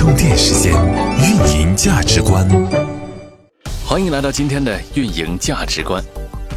充电时间，运营价值观。欢迎来到今天的运营价值观。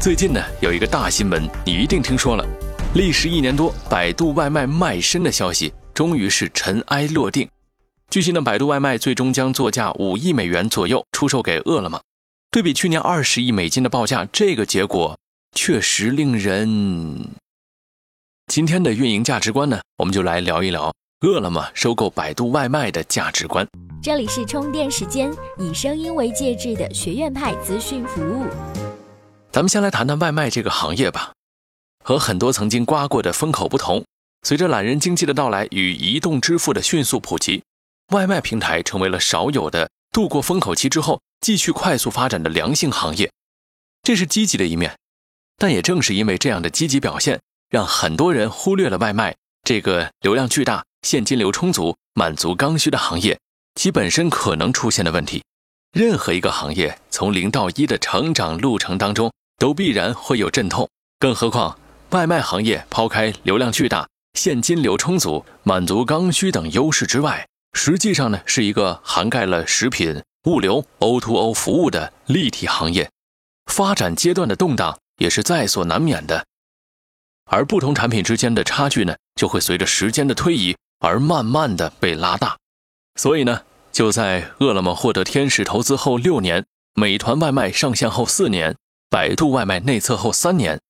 最近呢，有一个大新闻，你一定听说了。历时一年多，百度外卖卖身的消息终于是尘埃落定。据悉呢，百度外卖最终将作价五亿美元左右出售给饿了么。对比去年二十亿美金的报价，这个结果确实令人……今天的运营价值观呢，我们就来聊一聊饿了么收购百度外卖的价值观。这里是充电时间，以声音为介质的学院派资讯服务。咱们先来谈谈外卖这个行业吧。和很多曾经刮过的风口不同，随着懒人经济的到来与移动支付的迅速普及，外卖平台成为了少有的度过风口期之后继续快速发展的良性行业。这是积极的一面，但也正是因为这样的积极表现。让很多人忽略了外卖这个流量巨大、现金流充足、满足刚需的行业，其本身可能出现的问题。任何一个行业从零到一的成长路程当中，都必然会有阵痛。更何况外卖行业，抛开流量巨大、现金流充足、满足刚需等优势之外，实际上呢是一个涵盖了食品、物流、O2O 服务的立体行业。发展阶段的动荡也是在所难免的。而不同产品之间的差距呢，就会随着时间的推移而慢慢的被拉大。所以呢，就在饿了么获得天使投资后六年，美团外卖上线后四年，百度外卖内测后三年，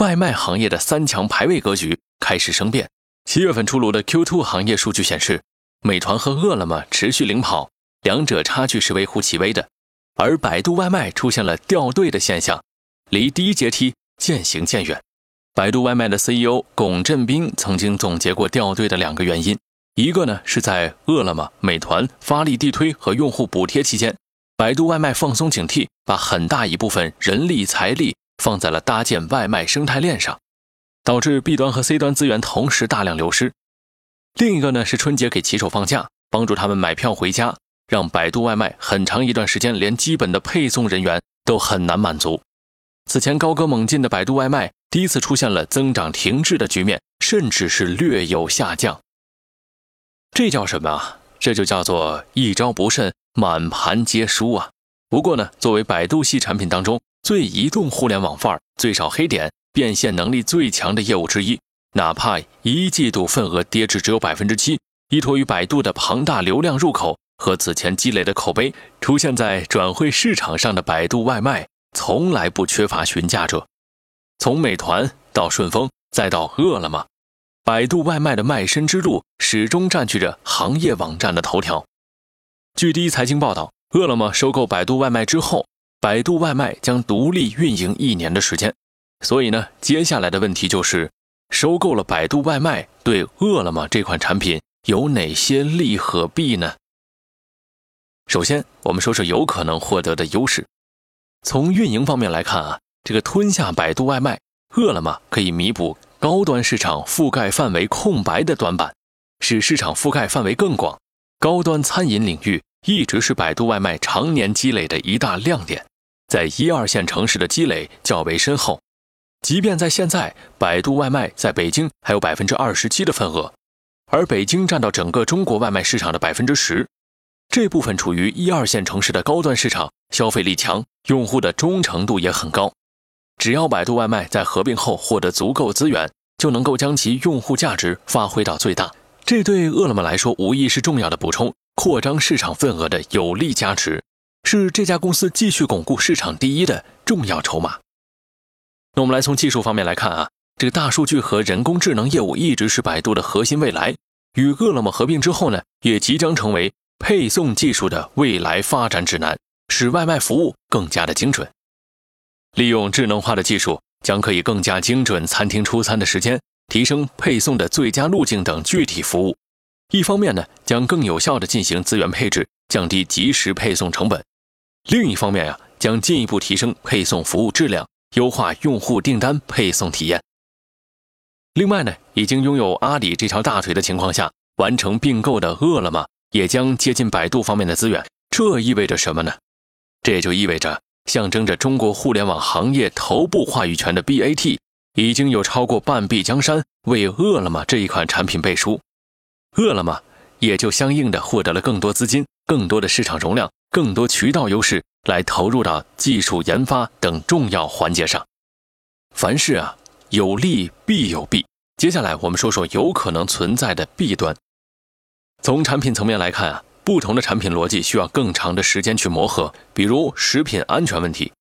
外卖行业的三强排位格局开始生变。七月份出炉的 Q2 行业数据显示，美团和饿了么持续领跑，两者差距是微乎其微的。而百度外卖出现了掉队的现象，离第一阶梯渐行渐远。百度外卖的 CEO 龚振斌曾经总结过掉队的两个原因，一个呢是在饿了么、美团发力地推和用户补贴期间，百度外卖放松警惕，把很大一部分人力财力放在了搭建外卖生态链上，导致 B 端和 C 端资源同时大量流失。另一个呢是春节给骑手放假，帮助他们买票回家，让百度外卖很长一段时间连基本的配送人员都很难满足。此前高歌猛进的百度外卖。第一次出现了增长停滞的局面，甚至是略有下降。这叫什么啊？这就叫做一招不慎，满盘皆输啊！不过呢，作为百度系产品当中最移动互联网范儿、最少黑点、变现能力最强的业务之一，哪怕一季度份额跌至只有百分之七，依托于百度的庞大流量入口和此前积累的口碑，出现在转会市场上的百度外卖，从来不缺乏询价者。从美团到顺丰，再到饿了么，百度外卖的卖身之路始终占据着行业网站的头条。据第一财经报道，饿了么收购百度外卖之后，百度外卖将独立运营一年的时间。所以呢，接下来的问题就是，收购了百度外卖对饿了么这款产品有哪些利和弊呢？首先，我们说说有可能获得的优势。从运营方面来看啊。这个吞下百度外卖，饿了么可以弥补高端市场覆盖范围空白的短板，使市场覆盖范围更广。高端餐饮领域一直是百度外卖常年积累的一大亮点，在一二线城市的积累较为深厚。即便在现在，百度外卖在北京还有百分之二十七的份额，而北京占到整个中国外卖市场的百分之十，这部分处于一二线城市的高端市场，消费力强，用户的忠诚度也很高。只要百度外卖在合并后获得足够资源，就能够将其用户价值发挥到最大。这对饿了么来说无疑是重要的补充，扩张市场份额的有力加持，是这家公司继续巩固市场第一的重要筹码。那我们来从技术方面来看啊，这个大数据和人工智能业务一直是百度的核心未来。与饿了么合并之后呢，也即将成为配送技术的未来发展指南，使外卖服务更加的精准。利用智能化的技术，将可以更加精准餐厅出餐的时间，提升配送的最佳路径等具体服务。一方面呢，将更有效地进行资源配置，降低即时配送成本；另一方面呀，将进一步提升配送服务质量，优化用户订单配送体验。另外呢，已经拥有阿里这条大腿的情况下，完成并购的饿了么也将接近百度方面的资源。这意味着什么呢？这也就意味着。象征着中国互联网行业头部话语权的 BAT，已经有超过半壁江山为饿了么这一款产品背书。饿了么也就相应的获得了更多资金、更多的市场容量、更多渠道优势，来投入到技术研发等重要环节上。凡事啊，有利必有弊。接下来我们说说有可能存在的弊端。从产品层面来看啊，不同的产品逻辑需要更长的时间去磨合。比如食品安全问题，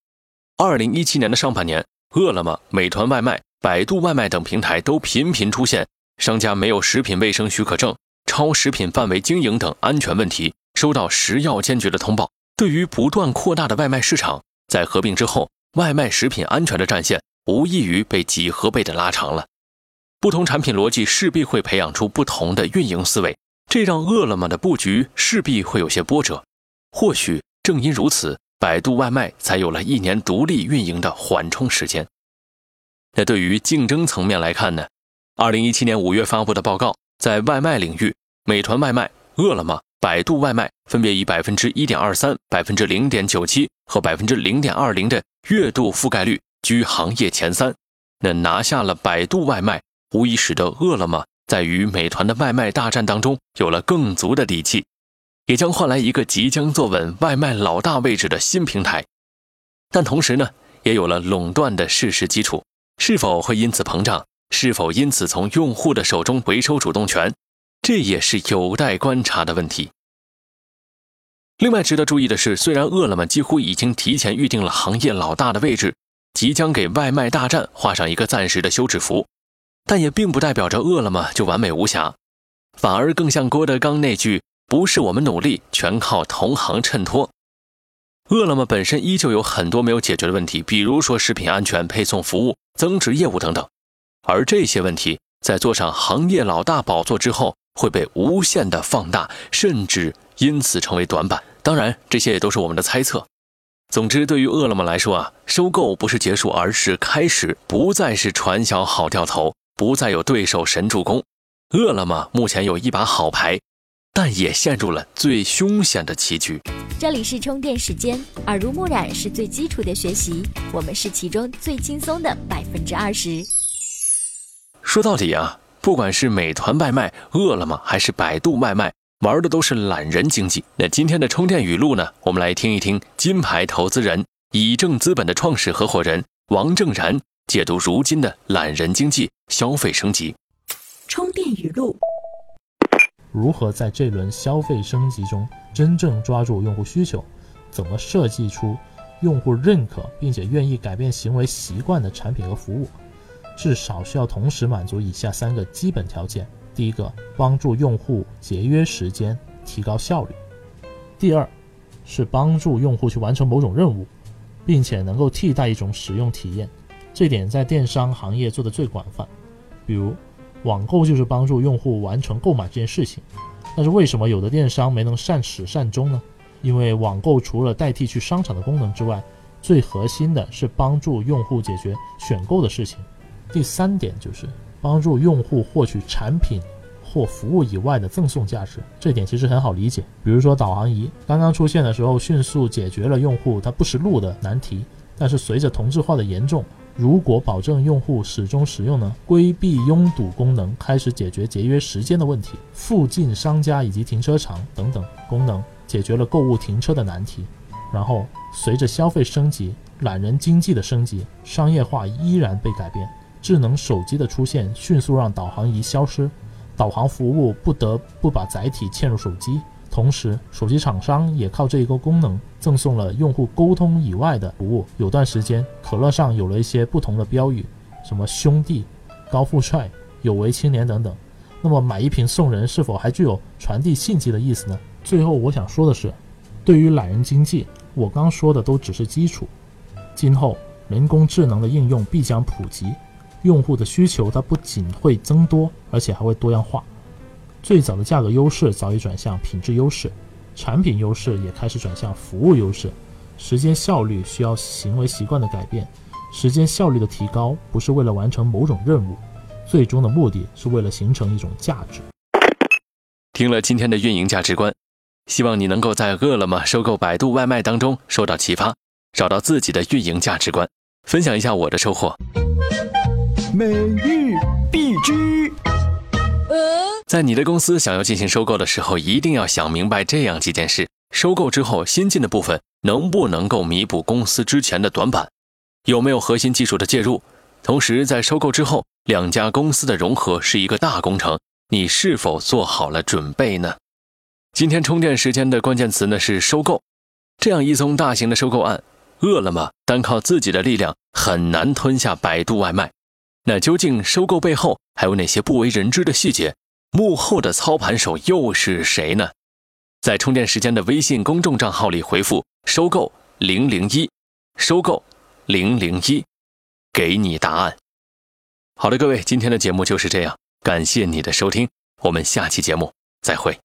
二零一七年的上半年，饿了么、美团外卖、百度外卖等平台都频频出现商家没有食品卫生许可证、超食品范围经营等安全问题，收到食药监局的通报。对于不断扩大的外卖市场，在合并之后，外卖食品安全的战线无异于被几何倍的拉长了。不同产品逻辑势必会培养出不同的运营思维，这让饿了么的布局势必会有些波折。或许正因如此，百度外卖才有了一年独立运营的缓冲时间。那对于竞争层面来看呢？二零一七年五月发布的报告，在外卖领域，美团外卖、饿了么、百度外卖分别以百分之一点二三、百分之零点九七和百分之零点二零的月度覆盖率居行业前三，那拿下了百度外卖。无疑使得饿了么在与美团的外卖大战当中有了更足的底气，也将换来一个即将坐稳外卖老大位置的新平台。但同时呢，也有了垄断的事实基础，是否会因此膨胀？是否因此从用户的手中回收主动权？这也是有待观察的问题。另外值得注意的是，虽然饿了么几乎已经提前预定了行业老大的位置，即将给外卖大战画上一个暂时的休止符。但也并不代表着饿了么就完美无瑕，反而更像郭德纲那句“不是我们努力，全靠同行衬托”。饿了么本身依旧有很多没有解决的问题，比如说食品安全、配送服务、增值业务等等。而这些问题在坐上行业老大宝座之后，会被无限的放大，甚至因此成为短板。当然，这些也都是我们的猜测。总之，对于饿了么来说啊，收购不是结束，而是开始，不再是传销好掉头。不再有对手神助攻，饿了么目前有一把好牌，但也陷入了最凶险的棋局。这里是充电时间，耳濡目染是最基础的学习，我们是其中最轻松的百分之二十。说到底啊，不管是美团外卖、饿了么，还是百度外卖，玩的都是懒人经济。那今天的充电语录呢？我们来听一听金牌投资人以正资本的创始合伙人王正然。解读如今的懒人经济消费升级，充电语录：如何在这轮消费升级中真正抓住用户需求？怎么设计出用户认可并且愿意改变行为习惯的产品和服务？至少需要同时满足以下三个基本条件：第一个，帮助用户节约时间，提高效率；第二，是帮助用户去完成某种任务，并且能够替代一种使用体验。这点在电商行业做的最广泛，比如网购就是帮助用户完成购买这件事情。但是为什么有的电商没能善始善终呢？因为网购除了代替去商场的功能之外，最核心的是帮助用户解决选购的事情。第三点就是帮助用户获取产品或服务以外的赠送价值。这点其实很好理解，比如说导航仪刚刚出现的时候，迅速解决了用户他不识路的难题，但是随着同质化的严重。如果保证用户始终使用呢？规避拥堵功能开始解决节约时间的问题，附近商家以及停车场等等功能解决了购物停车的难题。然后随着消费升级，懒人经济的升级，商业化依然被改变。智能手机的出现迅速让导航仪消失，导航服务不得不把载体嵌入手机。同时，手机厂商也靠这一个功能赠送了用户沟通以外的服务。有段时间，可乐上有了一些不同的标语，什么兄弟、高富帅、有为青年等等。那么，买一瓶送人是否还具有传递信息的意思呢？最后，我想说的是，对于懒人经济，我刚说的都只是基础。今后，人工智能的应用必将普及，用户的需求它不仅会增多，而且还会多样化。最早的价格优势早已转向品质优势，产品优势也开始转向服务优势。时间效率需要行为习惯的改变，时间效率的提高不是为了完成某种任务，最终的目的是为了形成一种价值。听了今天的运营价值观，希望你能够在饿了么收购百度外卖当中受到启发，找到自己的运营价值观。分享一下我的收获。每日必知。在你的公司想要进行收购的时候，一定要想明白这样几件事：收购之后新进的部分能不能够弥补公司之前的短板？有没有核心技术的介入？同时，在收购之后，两家公司的融合是一个大工程，你是否做好了准备呢？今天充电时间的关键词呢是收购。这样一宗大型的收购案，饿了么单靠自己的力量很难吞下百度外卖。那究竟收购背后还有哪些不为人知的细节？幕后的操盘手又是谁呢？在充电时间的微信公众账号里回复“收购零零一”，收购零零一，给你答案。好的，各位，今天的节目就是这样，感谢你的收听，我们下期节目再会。